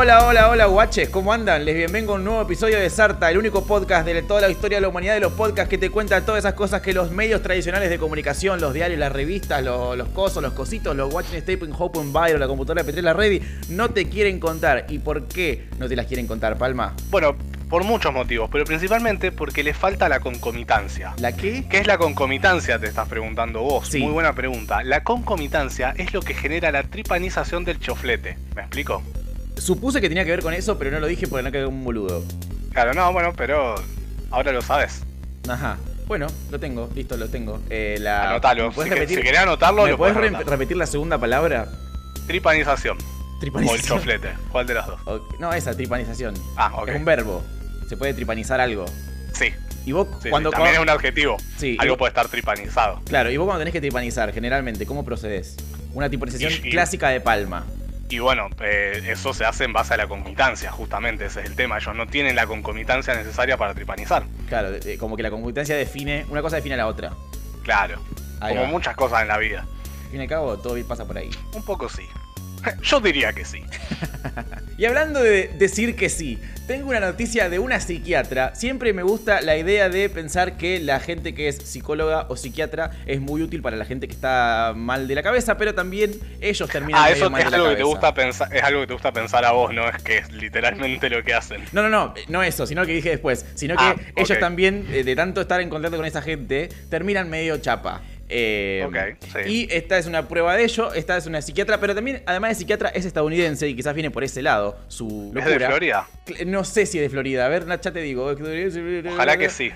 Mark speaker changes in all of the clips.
Speaker 1: Hola, hola, hola, guaches, ¿cómo andan? Les bienvengo a un nuevo episodio de Sarta, el único podcast de toda la historia de la humanidad de los podcasts que te cuenta todas esas cosas que los medios tradicionales de comunicación, los diarios, las revistas, los, los cosos, los cositos, los Watching Stapling, Hope and Bio, la computadora de Petrela Ready, no te quieren contar. ¿Y por qué no te las quieren contar, Palma?
Speaker 2: Bueno, por muchos motivos, pero principalmente porque le falta la concomitancia.
Speaker 1: ¿La qué?
Speaker 2: ¿Qué es la concomitancia? Te estás preguntando vos.
Speaker 1: Sí.
Speaker 2: Muy buena pregunta. La concomitancia es lo que genera la tripanización del choflete. ¿Me explico?
Speaker 1: Supuse que tenía que ver con eso, pero no lo dije porque no quedé un boludo.
Speaker 2: Claro, no, bueno, pero ahora lo sabes.
Speaker 1: Ajá. Bueno, lo tengo, listo, lo tengo. Eh, la...
Speaker 2: Anotalo.
Speaker 1: ¿me puedes
Speaker 2: Si,
Speaker 1: repetir,
Speaker 2: si querés anotarlo,
Speaker 1: ¿me
Speaker 2: lo
Speaker 1: puedes re- repetir la segunda palabra?
Speaker 2: Tripanización. O el
Speaker 1: Tripanización.
Speaker 2: choflete. ¿Cuál de las dos?
Speaker 1: No, esa, tripanización.
Speaker 2: Ah, ok.
Speaker 1: Es un verbo. Se puede tripanizar algo.
Speaker 2: Sí.
Speaker 1: Y vos
Speaker 2: sí,
Speaker 1: cuando...
Speaker 2: sí, También es un adjetivo.
Speaker 1: Sí,
Speaker 2: Algo
Speaker 1: vos-
Speaker 2: puede estar tripanizado.
Speaker 1: Claro, y vos cuando tenés que tripanizar, generalmente, ¿cómo procedes? Una tripanización
Speaker 2: Y- y-
Speaker 1: clásica de palma.
Speaker 2: Y bueno, eh, eso se hace en base a la concomitancia, justamente. Ese es el tema. Ellos no tienen la concomitancia necesaria para tripanizar.
Speaker 1: Claro, de- como que la concomitancia define... Una cosa define a la otra.
Speaker 2: Claro.
Speaker 1: Ahí
Speaker 2: Como
Speaker 1: va.
Speaker 2: muchas cosas en la vida.
Speaker 1: Al fin y al cabo, todo pasa por ahí.
Speaker 2: Un poco sí. Yo diría que sí.
Speaker 1: Y hablando de decir que sí, tengo una noticia de una psiquiatra. Siempre me gusta la idea de pensar que la gente que es psicóloga o psiquiatra es muy útil para la gente que está mal de la cabeza, pero también ellos terminan
Speaker 2: Ah,
Speaker 1: medio
Speaker 2: eso
Speaker 1: mal
Speaker 2: es
Speaker 1: de la
Speaker 2: algo que te gusta pensar, es algo que te gusta pensar a vos, no es que es literalmente lo que hacen.
Speaker 1: No, no, no, no eso, sino que dije después, sino que
Speaker 2: Ah,
Speaker 1: ellos también, eh, de tanto estar en contacto con esa gente, terminan medio chapa. Eh,
Speaker 2: Ok, sí.
Speaker 1: Y esta es una prueba de ello, esta es una psiquiatra, pero también, además de psiquiatra, es estadounidense y quizás viene por ese lado, su
Speaker 2: ¿Es
Speaker 1: locura.
Speaker 2: de Florida?
Speaker 1: No sé si es de Florida. A ver, Nacha, te digo.
Speaker 2: Ojalá que sí.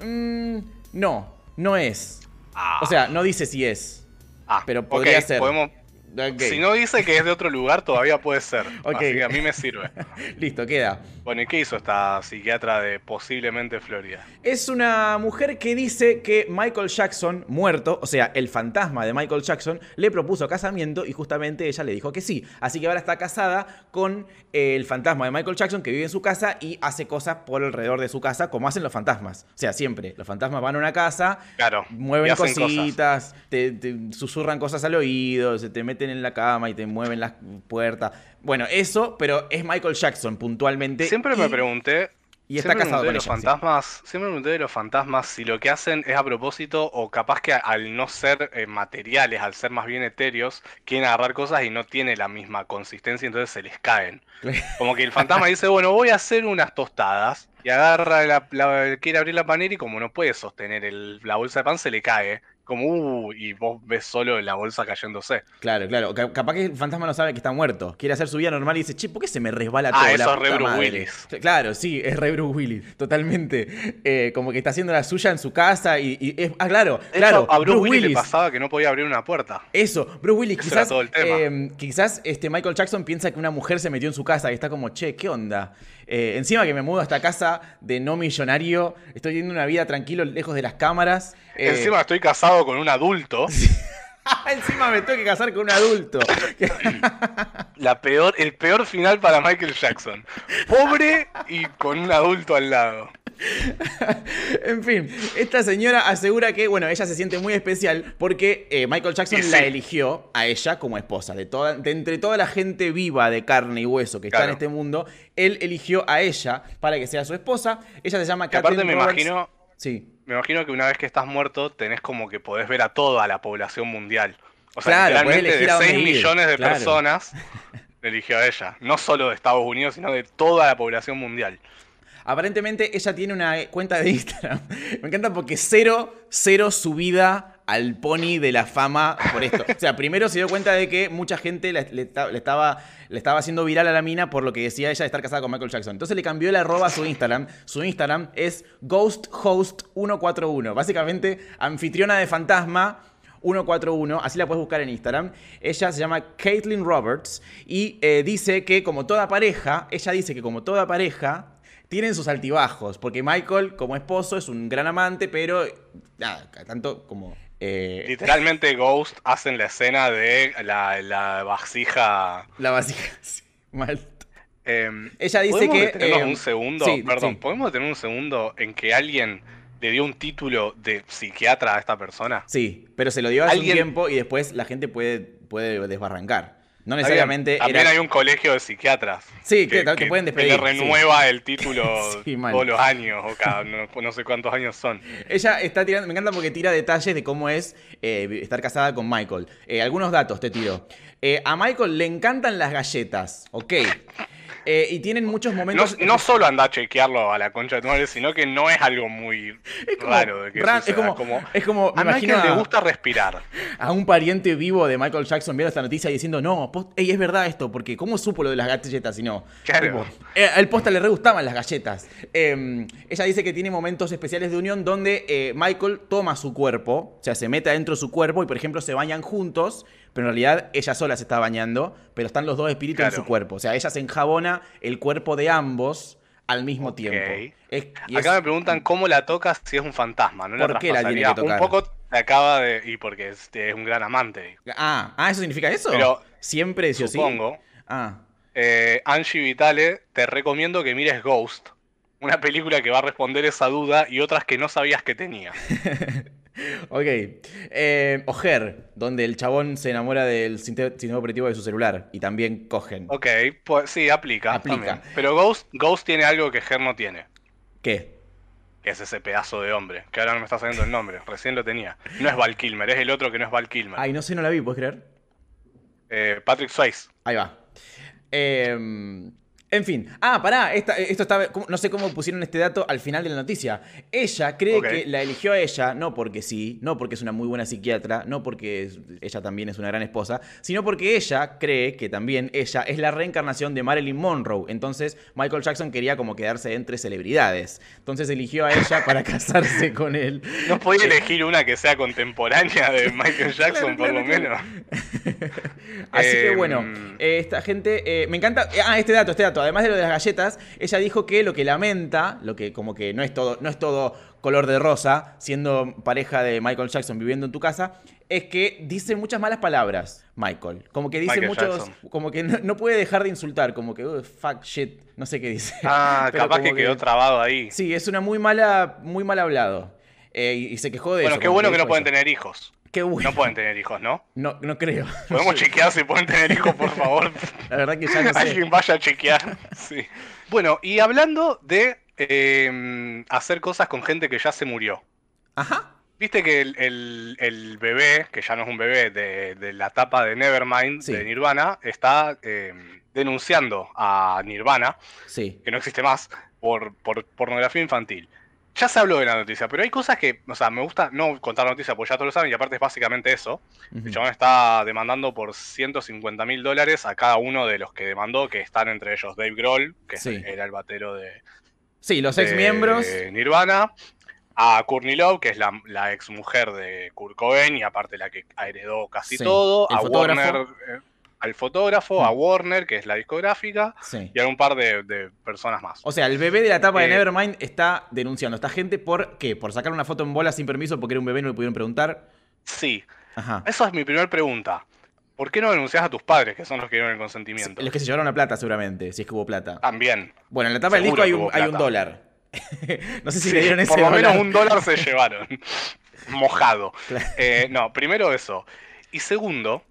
Speaker 1: Mm, no, no es.
Speaker 2: Ah,
Speaker 1: O sea, no dice si es.
Speaker 2: ah,
Speaker 1: pero podría ser.
Speaker 2: podemos-
Speaker 1: Ok.
Speaker 2: Si no dice que es de otro lugar, todavía puede ser.
Speaker 1: Ok.
Speaker 2: Así que a mí me sirve.
Speaker 1: Listo, queda.
Speaker 2: Bueno, ¿y qué hizo esta psiquiatra de posiblemente Florida?
Speaker 1: Es una mujer que dice que Michael Jackson, muerto, o sea, el fantasma de Michael Jackson, le propuso casamiento y justamente ella le dijo que sí. Así que ahora está casada con el fantasma de Michael Jackson que vive en su casa y hace cosas por alrededor de su casa, como hacen los fantasmas. O sea, siempre. Los fantasmas van a una casa,
Speaker 2: Claro.
Speaker 1: mueven
Speaker 2: cosas.
Speaker 1: cositas, te, te susurran cosas al oído, se te meten en la cama y te mueven las puertas. Bueno, eso, pero es Michael Jackson puntualmente.
Speaker 2: Siempre
Speaker 1: y-
Speaker 2: me pregunté.
Speaker 1: y está casado con
Speaker 2: de los
Speaker 1: ella, sí.
Speaker 2: fantasmas. Siempre me pregunté de los fantasmas si lo que hacen es a propósito o capaz que al no ser eh, materiales, al ser más bien etéreos, quieren agarrar cosas y no tiene la misma consistencia, entonces se les caen. Como que el fantasma dice, bueno, voy a hacer unas tostadas. Y agarra la, la- quiere abrir la panera y como no puede sostener el- la bolsa de pan, se le cae. Como, uh, y vos ves solo la bolsa cayéndose.
Speaker 1: Claro, claro. Ca- Capaz que el fantasma no sabe que está muerto. Quiere hacer su vida normal y dice, che, ¿por qué se me resbala
Speaker 2: Ah,
Speaker 1: todo?
Speaker 2: eso
Speaker 1: la
Speaker 2: es re
Speaker 1: puta
Speaker 2: Bruce
Speaker 1: madre?".
Speaker 2: Willis.
Speaker 1: Claro, sí, es re Bruce Willis, totalmente. Eh, como que está haciendo la suya en su casa y, y es- ah, claro,
Speaker 2: De
Speaker 1: claro.
Speaker 2: hecho, a Bruce, Willis, le pasaba que no podía abrir una puerta.
Speaker 1: Eso, Bruce Willis, quizás,
Speaker 2: era todo el tema.
Speaker 1: eh, quizás este Michael Jackson piensa que una mujer se metió en su casa y está como, che, ¿qué onda? Eh, encima que me mudo a esta casa de no millonario, estoy viviendo una vida tranquilo, lejos de las cámaras. eh,
Speaker 2: Encima estoy casado con un adulto.
Speaker 1: encima me tengo que casar con un adulto.
Speaker 2: La peor, el peor final para Michael Jackson. Pobre y con un adulto al lado.
Speaker 1: En fin, esta señora asegura que, bueno, ella se siente muy especial porque eh, Michael Jackson
Speaker 2: sí.
Speaker 1: la eligió a ella como esposa. De, toda, de entre toda la gente viva de carne y hueso que está en
Speaker 2: Claro.
Speaker 1: este mundo, él eligió a ella para que sea su esposa. Ella se llama
Speaker 2: Que aparte me
Speaker 1: Roberts.
Speaker 2: imagino,
Speaker 1: Sí.
Speaker 2: me imagino que una vez que estás muerto tenés como que podés ver a toda la población mundial. O
Speaker 1: Claro,
Speaker 2: sea,
Speaker 1: podés
Speaker 2: literalmente de
Speaker 1: dónde
Speaker 2: 6
Speaker 1: ir,
Speaker 2: millones de
Speaker 1: claro.
Speaker 2: personas eligió a ella. No solo de Estados Unidos, sino de toda la población mundial.
Speaker 1: Aparentemente ella tiene una cuenta de Instagram. Me encanta porque cero, cero subida al pony de la fama por esto. O sea, primero se dio cuenta de que mucha gente le, le esta- le estaba, le estaba haciendo viral a la mina por lo que decía ella de estar casada con Michael Jackson. Entonces le cambió el arroba a su Instagram. Su Instagram es GhostHost141. Básicamente, anfitriona de fantasma. 141, así la puedes buscar en Instagram. Ella se llama Caitlin Roberts y eh, dice que como toda pareja, ella dice que como toda pareja, tienen sus altibajos, porque Michael, como esposo, es un gran amante, pero nada, tanto como... eh,
Speaker 2: Literalmente Ghost hacen la escena de la, la vasija.
Speaker 1: la vasija. sí, mal.
Speaker 2: em,
Speaker 1: Ella dice
Speaker 2: ¿podemos
Speaker 1: que, eh,
Speaker 2: un segundo,
Speaker 1: sí,
Speaker 2: perdón,
Speaker 1: sí.
Speaker 2: ¿podemos tener un segundo en que alguien le dio un título de psiquiatra a esta persona?
Speaker 1: Sí, pero se lo dio hace
Speaker 2: Alguien-
Speaker 1: un tiempo y después la gente puede, puede desbarrancar. No necesariamente
Speaker 2: También
Speaker 1: era...
Speaker 2: hay un colegio de psiquiatras.
Speaker 1: Sí, que- que pueden
Speaker 2: que
Speaker 1: despedir,
Speaker 2: le renueva el título
Speaker 1: Sí,
Speaker 2: todos los años, o cada no, no sé cuántos años son.
Speaker 1: Ella está tirando, me encanta porque tira detalles de cómo es eh, estar casada con Michael. Eh, algunos datos te tiro. Eh, a Michael le encantan las galletas, ok. Eh, y tienen muchos momentos...
Speaker 2: no solo anda a chequearlo a la concha de tu madre, sino que no es algo muy
Speaker 1: Es como
Speaker 2: raro de que
Speaker 1: ran- es
Speaker 2: suceda,
Speaker 1: como- es como, me
Speaker 2: a
Speaker 1: imagino
Speaker 2: Michael
Speaker 1: a-
Speaker 2: le gusta respirar.
Speaker 1: a un pariente vivo de Michael Jackson viendo esta noticia y diciendo, no, post- es verdad esto, porque ¿cómo supo lo de las galletas y no?
Speaker 2: Claro.
Speaker 1: Eh, al posta le re gustaban las galletas. Eh, ella dice que tiene momentos especiales de unión donde eh, Michael toma su cuerpo, o sea, se mete adentro de su cuerpo y, por ejemplo, se bañan juntos, pero en realidad ella sola se está bañando, pero están los dos espíritus en su cuerpo. O sea, ella se enjabona el cuerpo de ambos al mismo tiempo. Es- y
Speaker 2: Acá
Speaker 1: es-
Speaker 2: me preguntan cómo la tocas si es un fantasma, ¿no?
Speaker 1: ¿Por qué la tiene que tocar?
Speaker 2: Un poco te acaba de... Y porque es, es un gran amante,
Speaker 1: Ah, ah, ¿eso significa eso?
Speaker 2: Pero,
Speaker 1: Siempre, sí o sí.
Speaker 2: supongo.
Speaker 1: Ah.
Speaker 2: Eh, Angie Vitale, te recomiendo que mires Ghost, una película que va a responder esa duda y otras que no sabías que tenía.
Speaker 1: Ok. Eh, Ojer, donde el chabón se enamora del sistema operativo de su celular y también cogen.
Speaker 2: Ok, pues sí, aplica.
Speaker 1: Aplica.
Speaker 2: también. Pero Ghost, Ghost tiene algo que Her no tiene,
Speaker 1: ¿Qué?
Speaker 2: que es ese pedazo de hombre, que ahora no me está saliendo el nombre, recién lo tenía. No es Val Kilmer, es el otro que no es Val Kilmer.
Speaker 1: Ay, no sé, no la vi, ¿puedes creer?
Speaker 2: Eh, Patrick Swayze.
Speaker 1: Ahí va. Eh, en fin. Ah, pará. esta- esto está, ¿cómo- no sé cómo pusieron este dato al final de la noticia. Ella cree que la eligió a ella, no porque sí, no porque es una muy buena psiquiatra, no porque es- ella también es una gran esposa, sino porque ella cree que también ella es la reencarnación de Marilyn Monroe. Entonces, Michael Jackson quería como quedarse entre celebridades. Entonces eligió a ella para casarse con él.
Speaker 2: No podía elegir una que sea contemporánea de Michael Jackson,
Speaker 1: Claro,
Speaker 2: por lo
Speaker 1: claro,
Speaker 2: menos.
Speaker 1: Así que
Speaker 2: Em,
Speaker 1: bueno, eh, esta gente, eh, me encanta, eh, ah, este dato, este dato, además de lo de las galletas, ella dijo que lo que lamenta, lo que como que no es todo, no es todo color de rosa, siendo pareja de Michael Jackson viviendo en tu casa, es que dice muchas malas palabras, Michael. Como que dice
Speaker 2: Michael
Speaker 1: muchos,
Speaker 2: Jackson.
Speaker 1: como que no, no puede dejar de insultar, como que, "Ugh, fuck, shit, no sé qué dice.
Speaker 2: Ah,
Speaker 1: Pero
Speaker 2: capaz que quedó trabado ahí.
Speaker 1: Sí, es una muy mala, muy mal hablado. Eh, y, y se quejó de
Speaker 2: bueno,
Speaker 1: eso.
Speaker 2: qué
Speaker 1: como
Speaker 2: bueno que no pueden
Speaker 1: eso.
Speaker 2: tener hijos.
Speaker 1: Qué bueno.
Speaker 2: No pueden tener hijos, ¿no?
Speaker 1: No, no creo.
Speaker 2: Podemos chequear si pueden tener hijos, por favor.
Speaker 1: La verdad que ya no sé.
Speaker 2: Alguien vaya a chequear. Sí. Bueno, y hablando de eh, hacer cosas con gente que ya se murió.
Speaker 1: Ajá.
Speaker 2: Viste que el, el- el bebé, que ya no es un bebé, de, de la tapa de Nevermind,
Speaker 1: Sí.
Speaker 2: de Nirvana, está eh, denunciando a Nirvana,
Speaker 1: Sí.
Speaker 2: que no existe más, por, por pornografía infantil. Ya se habló de la noticia, pero hay cosas que, o sea, me gusta no contar la noticia porque ya todos lo saben y aparte es básicamente eso. El chabón está demandando por 150 mil dólares a cada uno de los que demandó, que están entre ellos Dave Grohl, que
Speaker 1: Sí.
Speaker 2: era el batero de,
Speaker 1: Sí, los
Speaker 2: de
Speaker 1: ex miembros.
Speaker 2: Nirvana, a Courtney Love, que es la, la ex mujer de Kurt Cobain y aparte la que heredó casi
Speaker 1: Sí,
Speaker 2: todo,
Speaker 1: el
Speaker 2: a
Speaker 1: fotógrafo.
Speaker 2: Warner, eh, al fotógrafo, a
Speaker 1: Mm.
Speaker 2: Warner, que es la discográfica,
Speaker 1: Sí.
Speaker 2: y a un par de, de personas más.
Speaker 1: O sea, el bebé de la tapa de
Speaker 2: Eh,
Speaker 1: Nevermind está denunciando a esta gente por qué? Por sacar una foto en bola sin permiso porque era un bebé y no le pudieron preguntar.
Speaker 2: Sí,
Speaker 1: Ajá.
Speaker 2: esa es mi primera pregunta. ¿Por qué no denuncias a tus padres, que son los que dieron el consentimiento?
Speaker 1: Los que se llevaron la plata seguramente, si es que hubo plata.
Speaker 2: También.
Speaker 1: Bueno, en la tapa del disco hay un, hay un dólar. no sé si
Speaker 2: Sí,
Speaker 1: le dieron ese
Speaker 2: por lo menos un dólar se llevaron. Mojado.
Speaker 1: Claro.
Speaker 2: Eh, no, primero eso. Y segundo,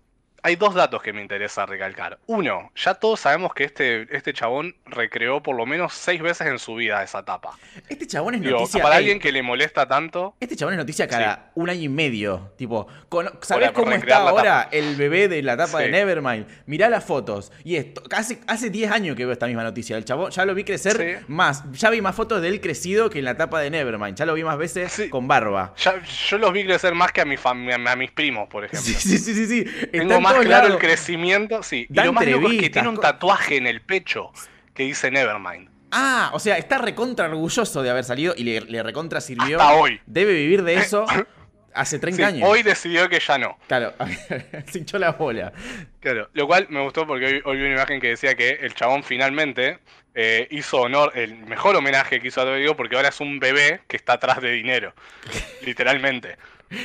Speaker 2: hay dos datos que me interesa recalcar. Uno, ya todos sabemos que este, este chabón recreó por lo menos seis veces en su vida esa etapa.
Speaker 1: Este chabón es
Speaker 2: Digo,
Speaker 1: noticia.
Speaker 2: para
Speaker 1: ey,
Speaker 2: alguien que le molesta tanto,
Speaker 1: Este chabón es noticia cada un año y medio. Tipo, con- ¿sabés cómo está ahora el bebé de la tapa de. Nevermind? Mirá las fotos. Y esto, hace, hace 10 años que veo esta misma noticia. El chabón ya lo vi crecer
Speaker 2: Sí.
Speaker 1: más. Ya vi más fotos de él crecido que en la tapa de Nevermind. Ya lo vi más veces con barba.
Speaker 2: ya, yo los vi crecer más que a, mi fam- a mis primos, por ejemplo.
Speaker 1: Sí, sí, sí, sí.
Speaker 2: Tengo
Speaker 1: en
Speaker 2: más claro el crecimiento, sí. Y
Speaker 1: Da
Speaker 2: lo más loco es que tiene un tatuaje en el pecho que dice Nevermind.
Speaker 1: Ah, o sea, está recontra orgulloso de haber salido y le, le recontra sirvió.
Speaker 2: Hasta hoy.
Speaker 1: Debe vivir de eso. Hace 30
Speaker 2: Sí,
Speaker 1: años.
Speaker 2: Hoy decidió que ya no.
Speaker 1: Claro, se hinchó la bola.
Speaker 2: Claro, lo cual me gustó porque hoy, hoy vi una imagen que decía que el chabón finalmente eh, hizo honor, el mejor homenaje que hizo a Diego porque ahora es un bebé que está atrás de dinero. literalmente.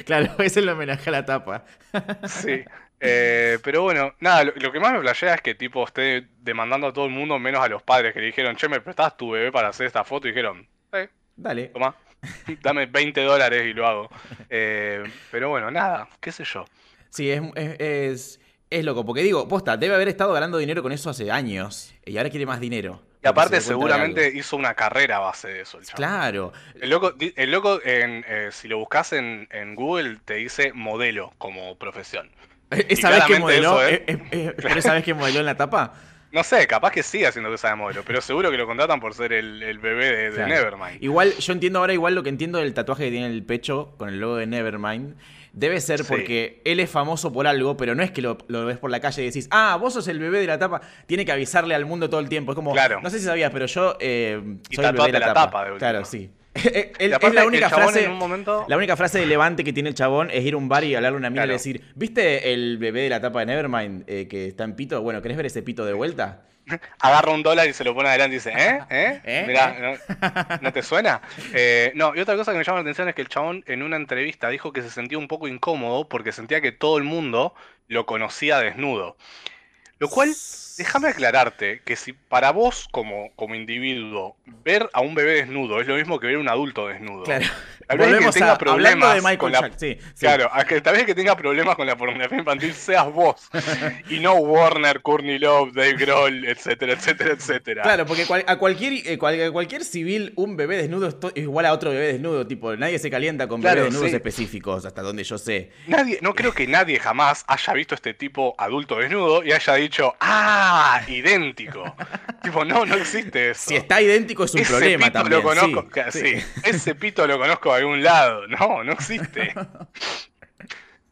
Speaker 1: Claro, es el homenaje a la tapa.
Speaker 2: Sí. Eh, pero bueno, nada, lo, lo que más me flashea es que tipo esté demandando a todo el mundo menos a los padres que le dijeron, che, me prestás tu bebé para hacer esta foto y dijeron, eh,
Speaker 1: Dale.
Speaker 2: toma, dame 20 dólares y lo hago. Eh, pero bueno, nada, qué sé yo.
Speaker 1: Sí, es, es, es, es loco, porque digo, posta, debe haber estado ganando dinero con eso hace años y ahora quiere más dinero.
Speaker 2: Y aparte
Speaker 1: se
Speaker 2: seguramente hizo una carrera a base de eso el chabón.
Speaker 1: Claro.
Speaker 2: El loco, el loco en, eh, si lo buscas en, en Google, te dice modelo como profesión.
Speaker 1: ¿Esa vez que modeló?
Speaker 2: eso,
Speaker 1: eh,
Speaker 2: ¿eh?
Speaker 1: eh, eh, ¿Pero esa vez que modeló en la tapa?
Speaker 2: No sé, capaz que sigue haciendo cosa de modelo, pero seguro que lo contratan por ser el, el bebé de, de
Speaker 1: Claro.
Speaker 2: Nevermind.
Speaker 1: Igual, yo entiendo ahora, igual lo que entiendo del tatuaje que tiene en el pecho con el logo de Nevermind. Debe ser
Speaker 2: Sí.
Speaker 1: porque él es famoso por algo, pero no es que lo, lo ves por la calle y decís, ah, vos sos el bebé de la tapa. Tiene que avisarle al mundo todo el tiempo. Es como,
Speaker 2: Claro.
Speaker 1: no sé si sabías, pero yo eh,
Speaker 2: Y
Speaker 1: soy el bebé de la,
Speaker 2: la
Speaker 1: tapa.
Speaker 2: tapa, de última.
Speaker 1: claro, sí. Él-
Speaker 2: Y
Speaker 1: es la única frase.
Speaker 2: momento-
Speaker 1: La única frase de levante que tiene el chabón es ir a un bar y hablarle a una amiga y
Speaker 2: Claro.
Speaker 1: decir, ¿viste el bebé de la tapa de Nevermind eh, que está en pito? Bueno, ¿querés ver ese pito de vuelta?
Speaker 2: Agarra un dólar y se lo pone adelante y dice, ¿eh? ¿Eh?
Speaker 1: ¿Eh?
Speaker 2: Mirá, ¿no, ¿no te suena? Eh, no, y otra cosa que me llama la atención es que el chabón en una entrevista dijo que se sentía un poco incómodo porque sentía que todo el mundo lo conocía desnudo. Lo cual, déjame aclararte que si para vos como, como individuo ver a un bebé desnudo es lo mismo que ver a un adulto desnudo.
Speaker 1: Claro.
Speaker 2: Tal vez que tenga
Speaker 1: a,
Speaker 2: problemas
Speaker 1: de Michael
Speaker 2: con la-.
Speaker 1: Sí, sí.
Speaker 2: Claro, a que tal vez que tenga problemas con la pornografía infantil seas vos. y no Warner, Courtney Love, Dave Grohl, etcétera, etcétera, etcétera.
Speaker 1: Claro, porque cual- a, cualquier, eh, cual- a cualquier civil, un bebé desnudo es, igual a otro bebé desnudo. Tipo, nadie se calienta con
Speaker 2: Claro,
Speaker 1: bebés desnudos
Speaker 2: sí.
Speaker 1: específicos, hasta donde yo sé.
Speaker 2: Nadie, no creo que nadie jamás haya visto este tipo adulto desnudo y haya dicho, ¡ah! Idéntico. tipo, no, no existe eso.
Speaker 1: Si está idéntico es un
Speaker 2: Ese
Speaker 1: problema
Speaker 2: pito
Speaker 1: también.
Speaker 2: lo conozco,
Speaker 1: sí,
Speaker 2: claro,
Speaker 1: sí.
Speaker 2: sí. ese pito lo conozco de algún lado. No, no existe.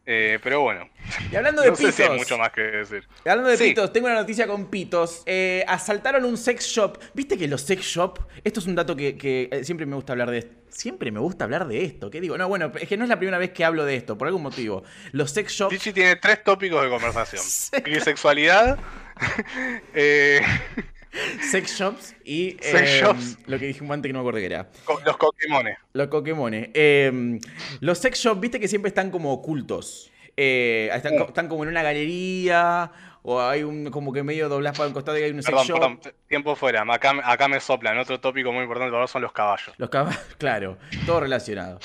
Speaker 2: Eh, pero bueno,
Speaker 1: Y hablando de
Speaker 2: no sé
Speaker 1: pitos.
Speaker 2: si hay mucho más que decir.
Speaker 1: Hablando de
Speaker 2: Sí.
Speaker 1: pitos, tengo una noticia con pitos. Eh, asaltaron un sex shop. ¿Viste que los sex shop? Esto es un dato que, que, eh, siempre me gusta hablar de esto. Siempre me gusta hablar de esto. ¿Qué digo? No, bueno, es que no es la primera vez que hablo de esto, por algún motivo. Los sex shops.
Speaker 2: Tichi tiene tres tópicos de conversación. Bisexualidad, eh,
Speaker 1: Sex shops y
Speaker 2: Sex
Speaker 1: eh,
Speaker 2: shops.
Speaker 1: lo que dije un antes que no me acuerdo qué era.
Speaker 2: los Pokémones.
Speaker 1: Los Pokémones. Eh, los sex shops, viste que siempre están como ocultos. Eh, están, co- están como en una galería o hay un como que medio doblás para un costado y hay un sex shop.
Speaker 2: perdón, tiempo fuera. Acá, acá me soplan. Otro tópico muy importante para vos son los caballos.
Speaker 1: Los caballos, claro, todo relacionado.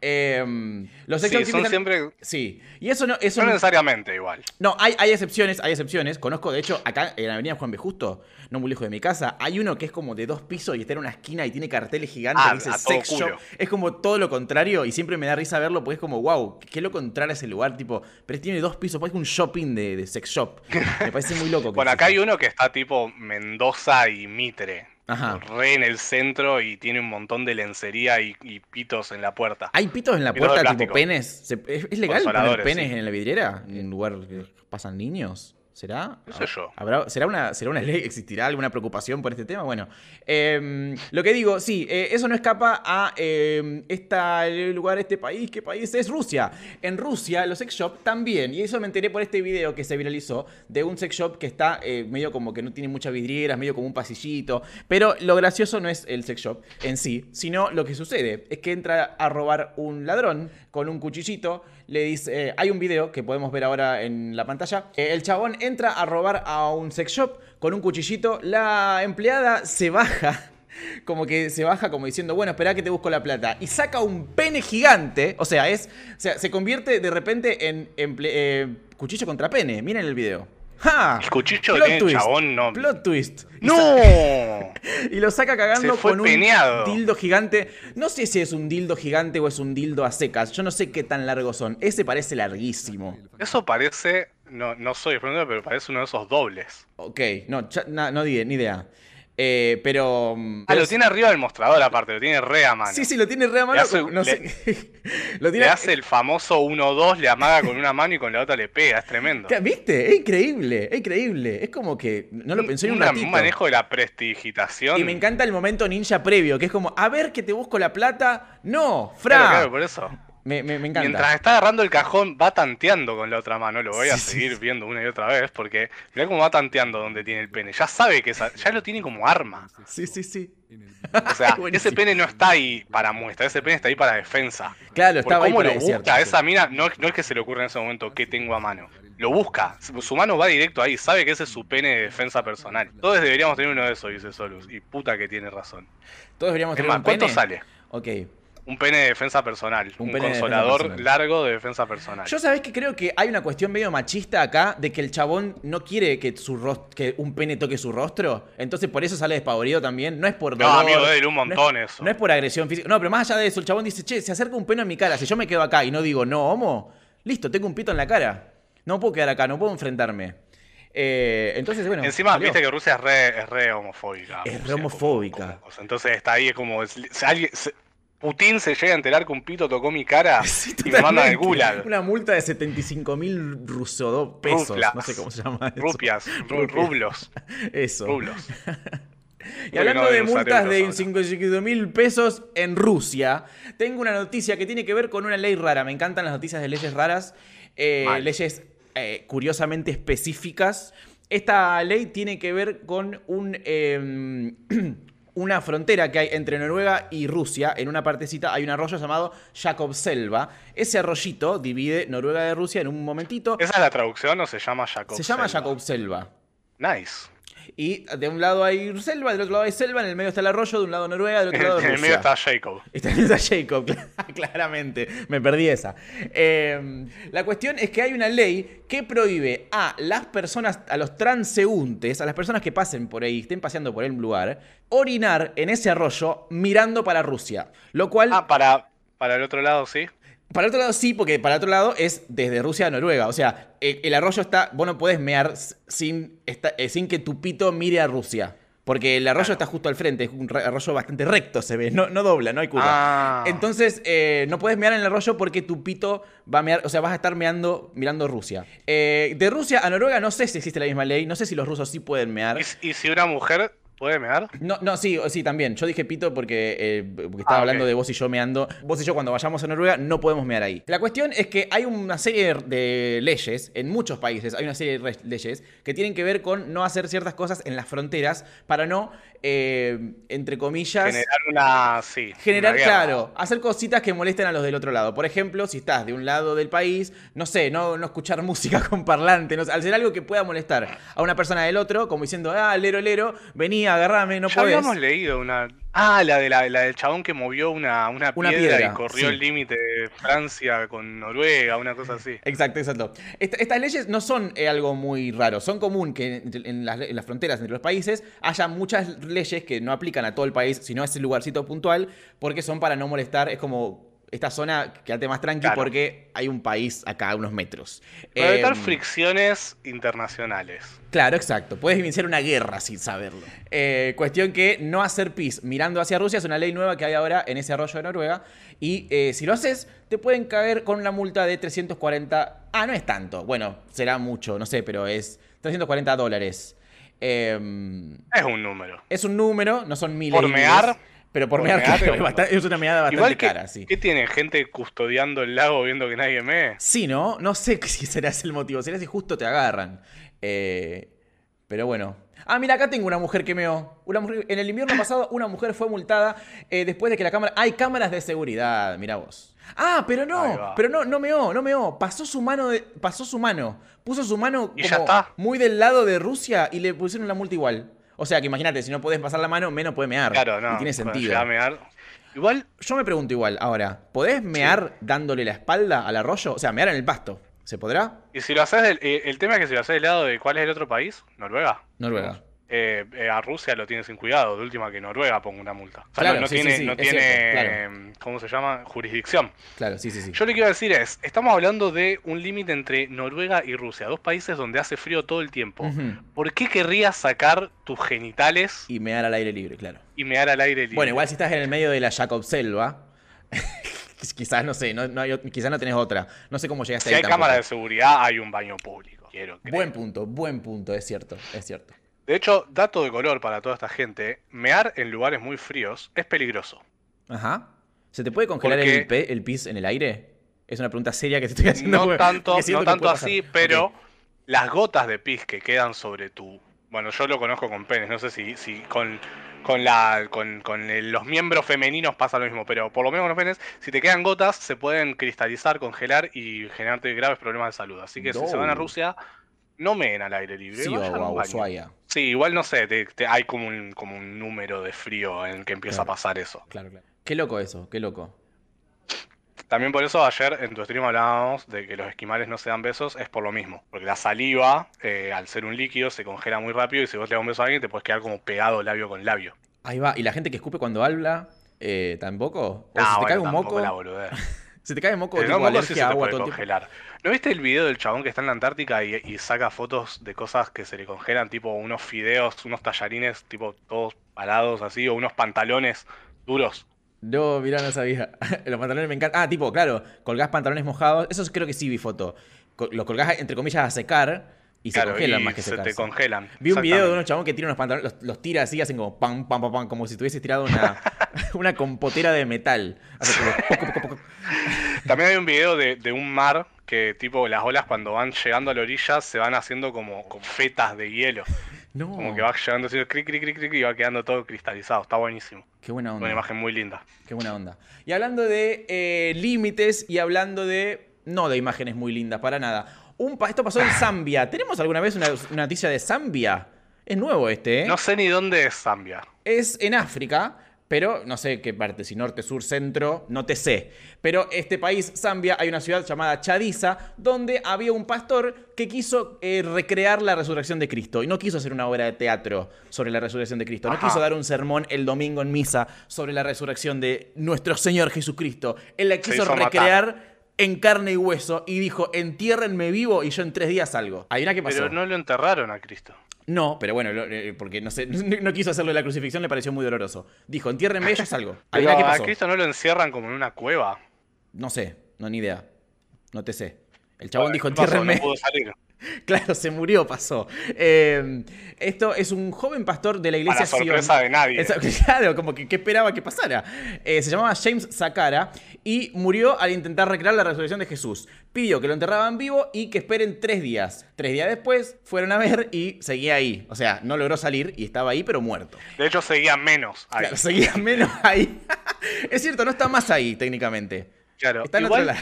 Speaker 1: Eh, los sex
Speaker 2: Sí,
Speaker 1: shops
Speaker 2: son
Speaker 1: están-
Speaker 2: siempre.
Speaker 1: Sí, y eso no, eso
Speaker 2: No
Speaker 1: no,
Speaker 2: necesariamente igual.
Speaker 1: no, hay, hay excepciones, hay excepciones. Conozco, de hecho, acá en la avenida Juan B. Justo, no muy lejos de mi casa, hay uno que es como de dos pisos y está en una esquina y tiene carteles gigantes
Speaker 2: Ah,
Speaker 1: que dice sex shop. Es como todo lo contrario y siempre me da risa verlo porque es como, wow, qué loco entrar a ese lugar, tipo, pero tiene dos pisos, parece un shopping de, de sex shop. Me parece muy loco.
Speaker 2: Bueno, acá hay uno que está tipo Mendoza y Mitre.
Speaker 1: Ajá.
Speaker 2: Re en el centro y tiene un montón de lencería y, y pitos en la puerta.
Speaker 1: ¿Hay pitos en la
Speaker 2: Pitos
Speaker 1: puerta, tipo penes? ¿Se- ¿Es, legal poner penes
Speaker 2: sí.
Speaker 1: en la vidriera? ¿En un lugar que pasan niños? ¿Será?
Speaker 2: ¿Qué sé yo?
Speaker 1: ¿Habrá- ¿será, una, ¿Será una ley? ¿Existirá alguna preocupación por este tema? Bueno, em, lo que digo, sí, eh, eso no escapa a em, esta el lugar, este país. ¿Qué país es? Rusia. En Rusia, los sex shop también. Y eso me enteré por este video que se viralizó de un sex shop que está eh, medio como que no tiene muchas vidrieras, medio como un pasillito. Pero lo gracioso no es el sex shop en sí, sino lo que sucede. Es que entra a robar un ladrón con un cuchillito. Le dice, eh, hay un video que podemos ver ahora en la pantalla. Eh, el chabón entra a robar a un sex shop con un cuchillito. La empleada se baja. Como que se baja como diciendo, bueno, espera que te busco la plata. Y saca un pene gigante. O sea, es. O sea, se convierte de repente en, eh, cuchillo contra pene. Miren el video. ¡Ja!
Speaker 2: El cuchillo
Speaker 1: Plot twist.
Speaker 2: chabón no.
Speaker 1: Plot twist.
Speaker 2: ¡No!
Speaker 1: y lo saca cagando
Speaker 2: Se fue
Speaker 1: con un
Speaker 2: peneado.
Speaker 1: dildo gigante. No sé si es un dildo gigante o es un dildo a secas. Yo no sé qué tan largos son. Ese parece larguísimo.
Speaker 2: Eso parece. No, no soy experto, pero parece uno de esos dobles.
Speaker 1: Ok, no, cha- na- no, di- ni idea. Eh, pero. mm,
Speaker 2: Ah, lo tiene arriba del mostrador, aparte, lo tiene re a mano.
Speaker 1: Sí, sí, lo tiene re a mano.
Speaker 2: Le hace-
Speaker 1: no sé. lo
Speaker 2: Le
Speaker 1: tiene.
Speaker 2: hace el famoso 1-2, le amaga con una mano y con la otra le pega, es tremendo.
Speaker 1: ¿Viste? Es increíble, es increíble. Es como que no lo pensé en un ratito.
Speaker 2: Un manejo de la prestigitación.
Speaker 1: Y me encanta el momento ninja previo, que es como, a ver que te busco la plata. No, Fra.
Speaker 2: Claro, claro, por eso.
Speaker 1: Me, me- me encanta.
Speaker 2: Mientras está agarrando el cajón, va tanteando con la otra mano. Lo voy a
Speaker 1: Sí,
Speaker 2: seguir
Speaker 1: sí.
Speaker 2: viendo una y otra vez porque mirá cómo va tanteando donde tiene el pene. Ya sabe que esa- ya lo tiene como arma.
Speaker 1: Sí, sí, sí.
Speaker 2: O sea, ese pene no está ahí para muestra, ese pene está ahí para defensa.
Speaker 1: Claro, estaba ahí
Speaker 2: cómo
Speaker 1: para
Speaker 2: lo busca
Speaker 1: sí.
Speaker 2: esa mina, no, no es que se le ocurra en ese momento qué tengo a mano. Lo busca, su mano va directo ahí, sabe que ese es su pene de defensa personal. Todos deberíamos tener uno de esos, dice Solus. Y puta que tiene razón.
Speaker 1: Todos deberíamos tener
Speaker 2: más,
Speaker 1: un
Speaker 2: ¿cuánto
Speaker 1: pene.
Speaker 2: sale?
Speaker 1: Ok.
Speaker 2: Un pene de defensa personal.
Speaker 1: Un
Speaker 2: Un,
Speaker 1: de
Speaker 2: consolador
Speaker 1: personal.
Speaker 2: largo de defensa personal.
Speaker 1: Yo sabés que creo que hay una cuestión medio machista acá de que el chabón no quiere que su ros- que un pene toque su rostro, entonces por eso sale despavorido también. No es por
Speaker 2: No,
Speaker 1: dolor.
Speaker 2: amigo de un
Speaker 1: no es-
Speaker 2: montón eso.
Speaker 1: No es por agresión física. No, pero más allá de eso, el chabón dice, che, se acerca un pene a mi cara. Si yo me quedo acá y no digo, no, homo, listo, tengo un pito en la cara. No puedo quedar acá, no puedo enfrentarme. Eh, entonces, bueno.
Speaker 2: Encima,
Speaker 1: salió.
Speaker 2: viste que Rusia es re, es re homofóbica.
Speaker 1: Es re
Speaker 2: Rusia,
Speaker 1: homofóbica.
Speaker 2: como. Entonces está ahí, es como. si alguien- se- Putin se llega a enterar que un pito tocó mi cara
Speaker 1: Sí,
Speaker 2: y me al
Speaker 1: totalmente.
Speaker 2: gulag.
Speaker 1: Una multa de 75 mil ruso pesos. No sé cómo se llama. eso.
Speaker 2: Rupias, ru-
Speaker 1: Rupias.
Speaker 2: rublos,
Speaker 1: Eso.
Speaker 2: rublos.
Speaker 1: Y hablando
Speaker 2: no
Speaker 1: de multas de
Speaker 2: ahora.
Speaker 1: 55 mil pesos en Rusia, tengo una noticia que tiene que ver con una ley rara. Me encantan las noticias de leyes raras, eh, leyes eh, curiosamente específicas. Esta ley tiene que ver con un, eh, una frontera que hay entre Noruega y Rusia. En una partecita hay un arroyo llamado Jakobselva. Ese arroyito divide Noruega de Rusia en un momentito.
Speaker 2: ¿Esa es la traducción o se llama Jacob?
Speaker 1: Se llama
Speaker 2: Selva?
Speaker 1: Jakobselva.
Speaker 2: Nice.
Speaker 1: Y de un lado hay selva, del otro lado hay selva, en el medio está el arroyo, de un lado Noruega, del otro lado
Speaker 2: En el
Speaker 1: Rusia.
Speaker 2: medio está Jacob.
Speaker 1: Está está Jacob, claramente. Me perdí esa. Eh, la cuestión es que hay una ley que prohíbe a las personas, a los transeúntes, a las personas que pasen por ahí, estén paseando por el lugar, orinar en ese arroyo mirando para Rusia. Lo cual,
Speaker 2: Ah, para, para el otro lado, sí.
Speaker 1: Para el otro lado sí, porque para el otro lado es desde Rusia a Noruega. O sea, el, el arroyo está, vos no podés mear sin, eh, sin que tu pito mire a Rusia. Porque el arroyo
Speaker 2: Claro.
Speaker 1: está justo al frente, es un arroyo bastante recto, se ve, no, no dobla, no hay curva.
Speaker 2: Ah.
Speaker 1: Entonces, eh, no puedes mear en el arroyo porque tu pito va a mear, o sea, vas a estar meando, mirando Rusia. Eh, de Rusia a Noruega no sé si existe la misma ley, no sé si los rusos sí pueden mear.
Speaker 2: ¿Y, si- y si una mujer puede mear?
Speaker 1: No, no, sí, sí, también. Yo dije pito porque, eh, porque estaba
Speaker 2: Ah,
Speaker 1: hablando de vos y yo meando. Vos y yo cuando vayamos a Noruega no podemos mear ahí. La cuestión es que hay una serie de leyes, en muchos países hay una serie de leyes que tienen que ver con no hacer ciertas cosas en las fronteras para no, eh, entre comillas...
Speaker 2: Generar una. Sí.
Speaker 1: Generar,
Speaker 2: una
Speaker 1: claro, hacer cositas que molesten a los del otro lado. Por ejemplo, si estás de un lado del país, no sé, no, no escuchar música con parlante, no al ser algo que pueda molestar a una persona del otro, como diciendo, ah, lero, lero, vení, agarrame, no
Speaker 2: ya
Speaker 1: podés.
Speaker 2: habíamos leído una. Ah, la, de la, la del chabón que movió una, una,
Speaker 1: Una
Speaker 2: piedra,
Speaker 1: piedra,
Speaker 2: y corrió
Speaker 1: sí.
Speaker 2: el límite de Francia con Noruega, una cosa así.
Speaker 1: Exacto, exacto. Est- estas leyes no son eh, algo muy raro. Son común que en, en las, en las fronteras entre los países haya muchas leyes que no aplican a todo el país, sino a ese lugarcito puntual, porque son para no molestar. Es como esta zona, quédate más tranqui
Speaker 2: Claro.
Speaker 1: porque hay un país acá a unos metros.
Speaker 2: Para evitar
Speaker 1: Em,
Speaker 2: fricciones internacionales.
Speaker 1: Claro, exacto. Puedes iniciar una guerra sin saberlo. Eh, cuestión que no hacer pis mirando hacia Rusia es una ley nueva que hay ahora en ese arroyo de Noruega. Y eh, si lo haces, te pueden caer con una multa de 340. Ah, no es tanto. Bueno, será mucho, no sé, pero es 340 dólares. Eh,
Speaker 2: Es un número.
Speaker 1: es un número, no son miles.
Speaker 2: Por mear,
Speaker 1: Pero por,
Speaker 2: por
Speaker 1: mear,
Speaker 2: mear
Speaker 1: claro,
Speaker 2: es
Speaker 1: bastante- una meada bastante
Speaker 2: Igual que,
Speaker 1: cara, sí.
Speaker 2: ¿qué tiene gente custodiando el lago viendo que nadie mee?
Speaker 1: Sí, ¿no? No sé si será ese el motivo. Será si justo te agarran. Eh, pero bueno. Ah, mira, acá tengo una mujer que meó. Una mujer, en el invierno pasado, una mujer fue multada eh, después de que la cámara. Hay cámaras de seguridad, mira vos. Ah, pero no, pero no, no meó, no meó. Pasó su mano, de- pasó su mano. Puso su mano como muy del lado de Rusia y le pusieron la multa igual. O sea que imagínate, si no podés pasar la mano, menos puede mear.
Speaker 2: Claro, no.
Speaker 1: Y tiene sentido.
Speaker 2: mear. Igual,
Speaker 1: Yo me pregunto igual, ahora, ¿podés mear dándole la espalda al arroyo? O sea, mear en el pasto. ¿Se podrá?
Speaker 2: y si lo haces, del- eh, el tema es que si lo haces del lado de cuál es el otro país, Noruega.
Speaker 1: Noruega.
Speaker 2: Eh, eh, a Rusia lo tiene sin cuidado, de última que Noruega ponga una multa. O sea,
Speaker 1: Claro,
Speaker 2: no, no
Speaker 1: sí, sí,
Speaker 2: tiene,
Speaker 1: sí,
Speaker 2: no tiene
Speaker 1: cierto, claro.
Speaker 2: eh, ¿cómo se llama? Jurisdicción.
Speaker 1: Claro, sí, sí, sí.
Speaker 2: Yo lo que iba a decir es, estamos hablando de un límite entre Noruega y Rusia, dos países donde hace frío todo el tiempo. ¿Por qué querrías sacar tus genitales
Speaker 1: Y mear al aire libre, claro.
Speaker 2: y mear al aire libre?
Speaker 1: Bueno, igual si estás en el medio de la Jacob Selva, quizás, no sé, no, no hay ot- quizás no tenés otra. No sé cómo llegaste
Speaker 2: si
Speaker 1: ahí
Speaker 2: hay
Speaker 1: tampoco.
Speaker 2: cámara de seguridad, hay un baño público. Quiero creer.
Speaker 1: Buen punto, buen punto, es cierto, es cierto.
Speaker 2: De hecho, dato de color para toda esta gente, mear en lugares muy fríos es peligroso.
Speaker 1: Ajá. ¿Se te puede congelar el, el pis en el aire? Es una pregunta seria que te estoy haciendo.
Speaker 2: No
Speaker 1: porque-
Speaker 2: tanto, no tanto así, pero las gotas de pis que quedan sobre tu. Bueno, yo lo conozco con penes, no sé si, si con, con, la, con, con el- los miembros femeninos pasa lo mismo, pero por lo menos con los penes, si te quedan gotas, se pueden cristalizar, congelar y generarte graves problemas de salud. Así que si se van a. Rusia, no meen al aire libre.
Speaker 1: Sí, o
Speaker 2: a.
Speaker 1: Ushuaia.
Speaker 2: Sí, igual no sé, te- te- hay como un, como un número de frío en que empieza
Speaker 1: Claro.
Speaker 2: a pasar eso.
Speaker 1: Claro, claro. Qué loco eso, qué loco.
Speaker 2: También por eso ayer en tu stream hablábamos de que los esquimales no se dan besos, es por lo mismo. Porque la saliva, eh, al ser un líquido, se congela muy rápido y si vos le das un beso a alguien te puedes quedar como pegado labio con labio.
Speaker 1: Ahí va. ¿Y la gente que escupe cuando habla? Eh, ¿Tampoco? ¿O
Speaker 2: Ah,
Speaker 1: si te
Speaker 2: bueno,
Speaker 1: cae un moco?
Speaker 2: la
Speaker 1: Si te cae moco, tipo
Speaker 2: moco sí se
Speaker 1: a
Speaker 2: te
Speaker 1: agua
Speaker 2: puede congelar. ¿No viste el video del chabón que está en la Antártica y, y saca fotos de cosas que se le congelan, tipo unos fideos, unos tallarines, tipo todos parados así, o unos pantalones duros?
Speaker 1: No, mirá, no sabía. Los pantalones me encantan. Ah, tipo, claro, colgás pantalones mojados. Eso creo que sí vi foto. Los colgás, entre comillas, a secar y se congelan
Speaker 2: y
Speaker 1: más que
Speaker 2: se te congelan.
Speaker 1: Vi un video de unos chabón que tira unos pantalones, los, los tira así, hacen como pam, pam, pam, pam, como si tuviese tirado una, una compotera de metal. Hace como poco, poco, poco.
Speaker 2: También hay un video de, de un mar que tipo las olas cuando van llegando a la orilla se van haciendo como, como fetas de hielo.
Speaker 1: No,
Speaker 2: Como que va llegando así, cric, cric, cric, cric, y va quedando todo cristalizado. Está buenísimo.
Speaker 1: qué buena
Speaker 2: Una
Speaker 1: onda.
Speaker 2: imagen muy linda.
Speaker 1: Qué buena onda. Y hablando de eh, límites y hablando de. No de imágenes muy lindas, para nada. Un esto pasó en Zambia. ¿Tenemos alguna vez una, una noticia de Zambia? Es nuevo este, ¿eh?
Speaker 2: No sé ni dónde es Zambia.
Speaker 1: Es en África, pero no sé qué parte, si norte, sur, centro, no te sé. Pero este país, Zambia, hay una ciudad llamada Chadiza, donde había un pastor que quiso eh, recrear la resurrección de Cristo. Y no quiso hacer una obra de teatro sobre la resurrección de Cristo. No
Speaker 2: Ajá.
Speaker 1: quiso dar un sermón el domingo en misa sobre la resurrección de nuestro Señor Jesucristo. Él la quiso
Speaker 2: matar.
Speaker 1: En carne y hueso y dijo, entiérrenme vivo y yo en tres días salgo. Adivina qué pasó.
Speaker 2: Pero no lo enterraron a Cristo.
Speaker 1: No, pero bueno, eh, porque no sé, no quiso hacerlo de la crucifixión, le pareció muy doloroso. Dijo, entiérrenme, yo salgo.
Speaker 2: Pero
Speaker 1: Adivina qué
Speaker 2: a. Cristo no lo encierran como en una cueva.
Speaker 1: No sé, no ni idea. No te sé. El chabón dijo, entiérrenme.
Speaker 2: No pudo salir.
Speaker 1: Claro, se murió, pasó. Eh, esto es un joven pastor de la iglesia
Speaker 2: Para sorpresa
Speaker 1: Sion.
Speaker 2: de nadie.
Speaker 1: Claro, como que ¿qué esperaba que pasara. Eh, se llamaba James Sakara y murió al intentar recrear la resurrección de Jesús. Pidió que lo enterraban vivo y que esperen tres días. Tres días después fueron a ver y seguía ahí. O sea, no logró salir y estaba ahí, pero muerto.
Speaker 2: De hecho, seguía menos ahí.
Speaker 1: Claro, seguía menos ahí. es cierto, no está más ahí técnicamente.
Speaker 2: Claro,
Speaker 1: Está en otro lado.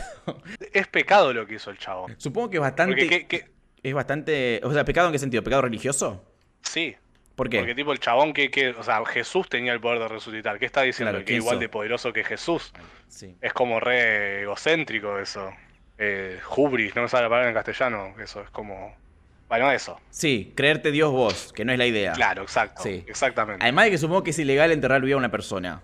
Speaker 2: es pecado lo que hizo el chabón.
Speaker 1: Supongo que es bastante.
Speaker 2: Porque, ¿qué- qué?
Speaker 1: Es bastante. O sea, ¿pecado en qué sentido? ¿Pecado religioso?
Speaker 2: Sí,
Speaker 1: ¿Por qué?
Speaker 2: porque tipo el chabón que, que, o sea, Jesús tenía el poder de resucitar. ¿Qué está diciendo?
Speaker 1: Claro,
Speaker 2: que
Speaker 1: ¿quién
Speaker 2: igual de poderoso que Jesús.
Speaker 1: Sí.
Speaker 2: Es como re egocéntrico eso. Eh, hubris, no me sale la palabra en castellano. Eso es como. Bueno, eso.
Speaker 1: Sí, creerte Dios vos, que no es la idea.
Speaker 2: Claro, exacto.
Speaker 1: Sí.
Speaker 2: Exactamente.
Speaker 1: Además de que supongo que es ilegal enterrar viva a una persona.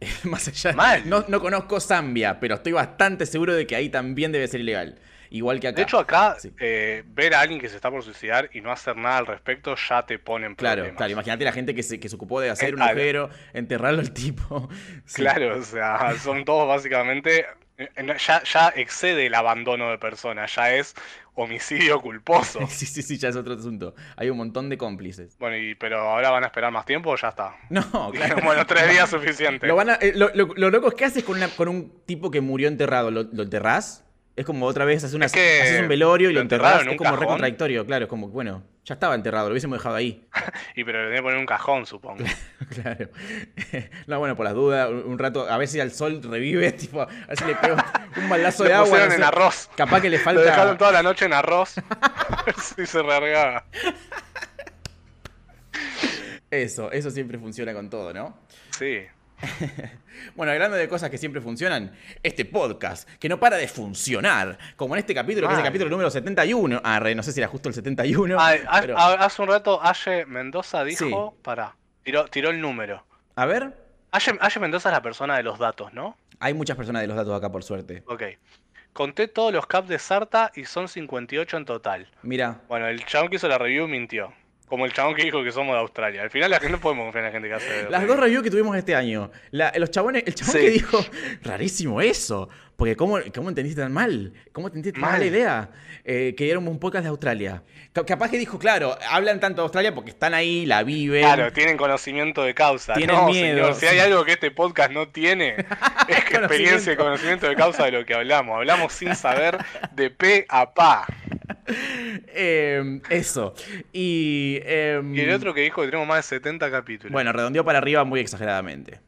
Speaker 1: Más allá.
Speaker 2: Mal.
Speaker 1: No, no conozco Zambia, pero estoy bastante seguro de que ahí también debe ser ilegal. Igual que acá.
Speaker 2: De hecho, acá,
Speaker 1: Sí.
Speaker 2: eh, ver a alguien que se está por suicidar y no hacer nada al respecto ya te pone en
Speaker 1: Claro,
Speaker 2: problemas.
Speaker 1: claro. Imagínate la gente que se, que se ocupó de hacer un
Speaker 2: Claro.
Speaker 1: agujero, enterrarlo al tipo. Sí.
Speaker 2: Claro, o sea, son todos básicamente. eh, Ya, ya excede el abandono de personas, ya es homicidio culposo.
Speaker 1: Sí, sí, sí, ya es otro asunto. Hay un montón de cómplices.
Speaker 2: Bueno, y, pero ahora van a esperar más tiempo o ya está.
Speaker 1: No, claro.
Speaker 2: bueno, tres días suficiente.
Speaker 1: Lo, van a- eh, lo, lo- lo loco es que haces con, una- con un tipo que murió enterrado. ¿Lo, lo enterrás? Es como otra vez haces, una,
Speaker 2: Es que
Speaker 1: haces un velorio y lo enterrás.
Speaker 2: en
Speaker 1: Es como re contradictorio, claro. Es como, bueno, ya estaba enterrado, lo hubiésemos dejado ahí.
Speaker 2: Y pero le tenía que poner un cajón, supongo.
Speaker 1: claro. No, bueno, por las dudas, un, rato, a ver si al sol revive, tipo, a ver si le pego un balazo de agua.
Speaker 2: pusieron
Speaker 1: no
Speaker 2: en
Speaker 1: sé.
Speaker 2: arroz.
Speaker 1: Capaz que le
Speaker 2: Lo dejaron
Speaker 1: falta.
Speaker 2: toda la noche en arroz. sí, se reargaba.
Speaker 1: Eso, eso siempre funciona con todo, ¿no?
Speaker 2: Sí.
Speaker 1: Bueno, hablando de cosas que siempre funcionan, este podcast, que no para de funcionar, como en este capítulo, que es el capítulo número 71. Ah, no sé si era justo el 71.
Speaker 2: Ay, ha-
Speaker 1: pero-
Speaker 2: ha- hace un rato Aye Mendoza dijo.
Speaker 1: Sí.
Speaker 2: Pará. Tiró, tiró el número.
Speaker 1: A ver,
Speaker 2: Aye, Aye Mendoza es la persona de los datos, ¿no?
Speaker 1: hay muchas personas de los datos acá, por suerte.
Speaker 2: Ok. Conté todos los caps de Sarta y son 58 en total.
Speaker 1: Mira,
Speaker 2: Bueno, el chabón que hizo la review mintió. Como el chabón que dijo que somos de Australia. Al final la gente no podemos confiar en la gente que hace.
Speaker 1: Las dos reviews que tuvimos este año. La- los chabones, el chabón
Speaker 2: Sí.
Speaker 1: que dijo, rarísimo eso. Porque ¿cómo, cómo entendiste tan mal? ¿Cómo entendiste tan
Speaker 2: Mal.
Speaker 1: mala idea? Eh, que éramos un podcast de Australia. Ca- capaz que dijo, claro, hablan tanto de Australia porque están ahí, la viven.
Speaker 2: Claro, tienen conocimiento de causa.
Speaker 1: Tienen
Speaker 2: no,
Speaker 1: miedo,
Speaker 2: señor, si hay algo que este podcast no tiene, es que experiencia y conocimiento de causa de lo que hablamos. Hablamos sin saber de pe a pa.
Speaker 1: Eh, eso. Y, em,
Speaker 2: Y el otro que dijo que tenemos más de 70 capítulos.
Speaker 1: Bueno, redondeó para arriba muy exageradamente.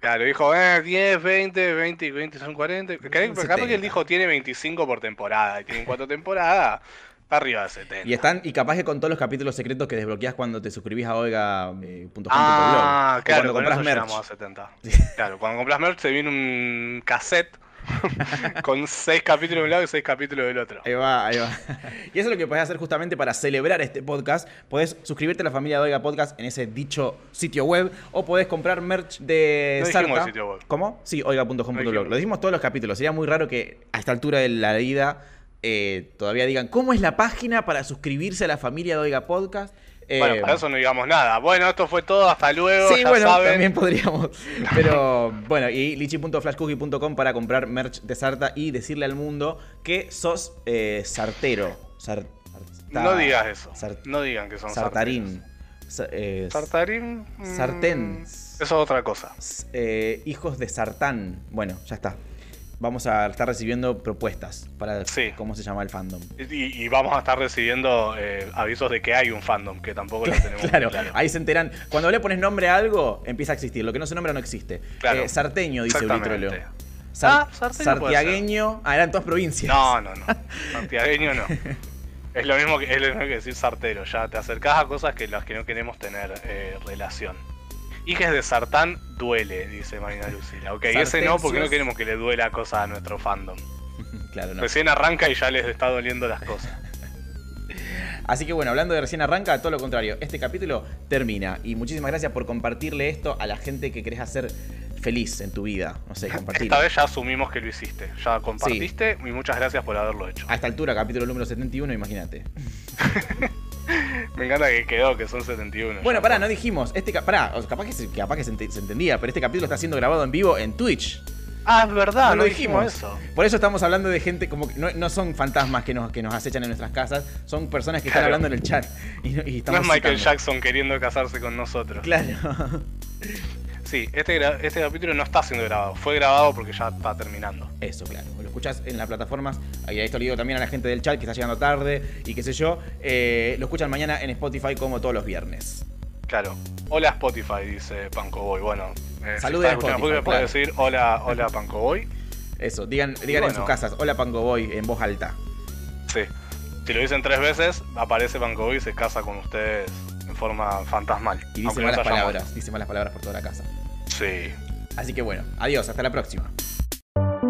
Speaker 2: Claro, dijo, eh, 10, 20, 20 y 20 son 40. Capaz que él
Speaker 1: 70.
Speaker 2: dijo tiene 25 por temporada. Y tienen 4 temporadas, está arriba de 70.
Speaker 1: Y están, y capaz que con todos los capítulos secretos que desbloqueas cuando te suscribís a oiga.com.blog.
Speaker 2: Ah,
Speaker 1: O
Speaker 2: claro,
Speaker 1: cuando compras merch.
Speaker 2: a 70. Claro, cuando compras merch te viene un cassette con 6 capítulos de un lado y 6 capítulos del otro.
Speaker 1: Ahí va, ahí va. Y eso es lo que podés hacer justamente para celebrar este podcast. Podés suscribirte a la familia de Oiga Podcast en ese dicho sitio web o podés comprar merch de
Speaker 2: No
Speaker 1: Sarta.
Speaker 2: el sitio web.
Speaker 1: ¿Cómo? Sí, oiga.com.blog. Lo dijimos todos los capítulos. Sería muy raro que a esta altura de la vida eh, todavía digan cómo es la página para suscribirse a la familia de Oiga Podcast. Eh,
Speaker 2: Bueno, para eso no digamos nada. Bueno, esto fue todo, hasta luego,
Speaker 1: Sí,
Speaker 2: ya
Speaker 1: bueno,
Speaker 2: saben.
Speaker 1: también podríamos. Pero bueno, y lichi.flashcookie.com para comprar merch de Sarta y decirle al mundo que sos eh, sartero. Sar- sarta-
Speaker 2: No digas eso. no digan que son
Speaker 1: sartarín. Sa- eh.
Speaker 2: Sartarín. mm,
Speaker 1: Sartén.
Speaker 2: Eso es otra cosa.
Speaker 1: eh, hijos de sartán. Bueno, ya está. Vamos a estar recibiendo propuestas para
Speaker 2: Sí.
Speaker 1: cómo se llama el fandom.
Speaker 2: Y, y vamos a estar recibiendo eh, avisos de que hay un fandom, que tampoco lo tenemos
Speaker 1: Claro,
Speaker 2: claro.
Speaker 1: ahí se enteran. Cuando le pones nombre a algo, empieza a existir. Lo que no se nombra no existe.
Speaker 2: Claro.
Speaker 1: Eh, sarteño, dice
Speaker 2: Exactamente.
Speaker 1: Ulitroleo.
Speaker 2: Ah, sarteño puede
Speaker 1: Sartiagueño. Ah, eran todas provincias.
Speaker 2: No, no, no. Santiagueño no. Es lo mismo que, es lo mismo que decir sartero. Ya te acercás a cosas que las que no queremos tener eh, relación. Hijes de sartán duele, dice Marina Lucila. Ok, ese no, porque no queremos que le duela cosas a nuestro fandom.
Speaker 1: claro, no.
Speaker 2: Recién arranca y ya les está doliendo las cosas.
Speaker 1: Así que bueno, hablando de recién arranca, todo lo contrario. Este capítulo termina. Y muchísimas gracias por compartirle esto a la gente que querés hacer feliz en tu vida. No sé, compartirlo.
Speaker 2: Esta vez ya asumimos que lo hiciste. Ya compartiste y muchas gracias por haberlo hecho.
Speaker 1: A esta altura, capítulo número 71, imagínate.
Speaker 2: Me encanta que quedó, que son 71.
Speaker 1: Bueno, pará, no dijimos. Este pará, capaz que, se, capaz que se, ente- se entendía, pero este capítulo está siendo grabado en vivo en Twitch.
Speaker 2: Ah, es verdad,
Speaker 1: No lo
Speaker 2: dijimos
Speaker 1: dijimos.
Speaker 2: eso.
Speaker 1: Por eso estamos hablando de gente como que no, no son fantasmas que nos, que nos acechan en nuestras casas, son personas que están hablando en el chat. Y, no-
Speaker 2: es Michael
Speaker 1: citando.
Speaker 2: Jackson queriendo casarse con nosotros.
Speaker 1: Claro.
Speaker 2: Sí, este, este capítulo no está siendo grabado. Fue grabado porque ya está terminando.
Speaker 1: Eso, claro. Lo escuchás en las plataformas. Y esto lo digo también a la gente del chat que está llegando tarde y qué sé yo. eh, lo escuchan mañana en Spotify como todos los viernes.
Speaker 2: Claro. Hola Spotify, dice Panco Boy. Bueno, eh,
Speaker 1: a
Speaker 2: estás escuchando
Speaker 1: Spotify, claro.
Speaker 2: decir hola, hola Panco Boy.
Speaker 1: Eso, digan, digan en sus casas, hola Pango Boy, en voz alta.
Speaker 2: Sí. Si lo dicen tres veces, aparece Panco Boy y se casa con ustedes en forma fantasmal.
Speaker 1: Y dice malas palabras, dice malas palabras por toda la casa.
Speaker 2: Sí.
Speaker 1: Así que bueno, adiós, hasta la próxima.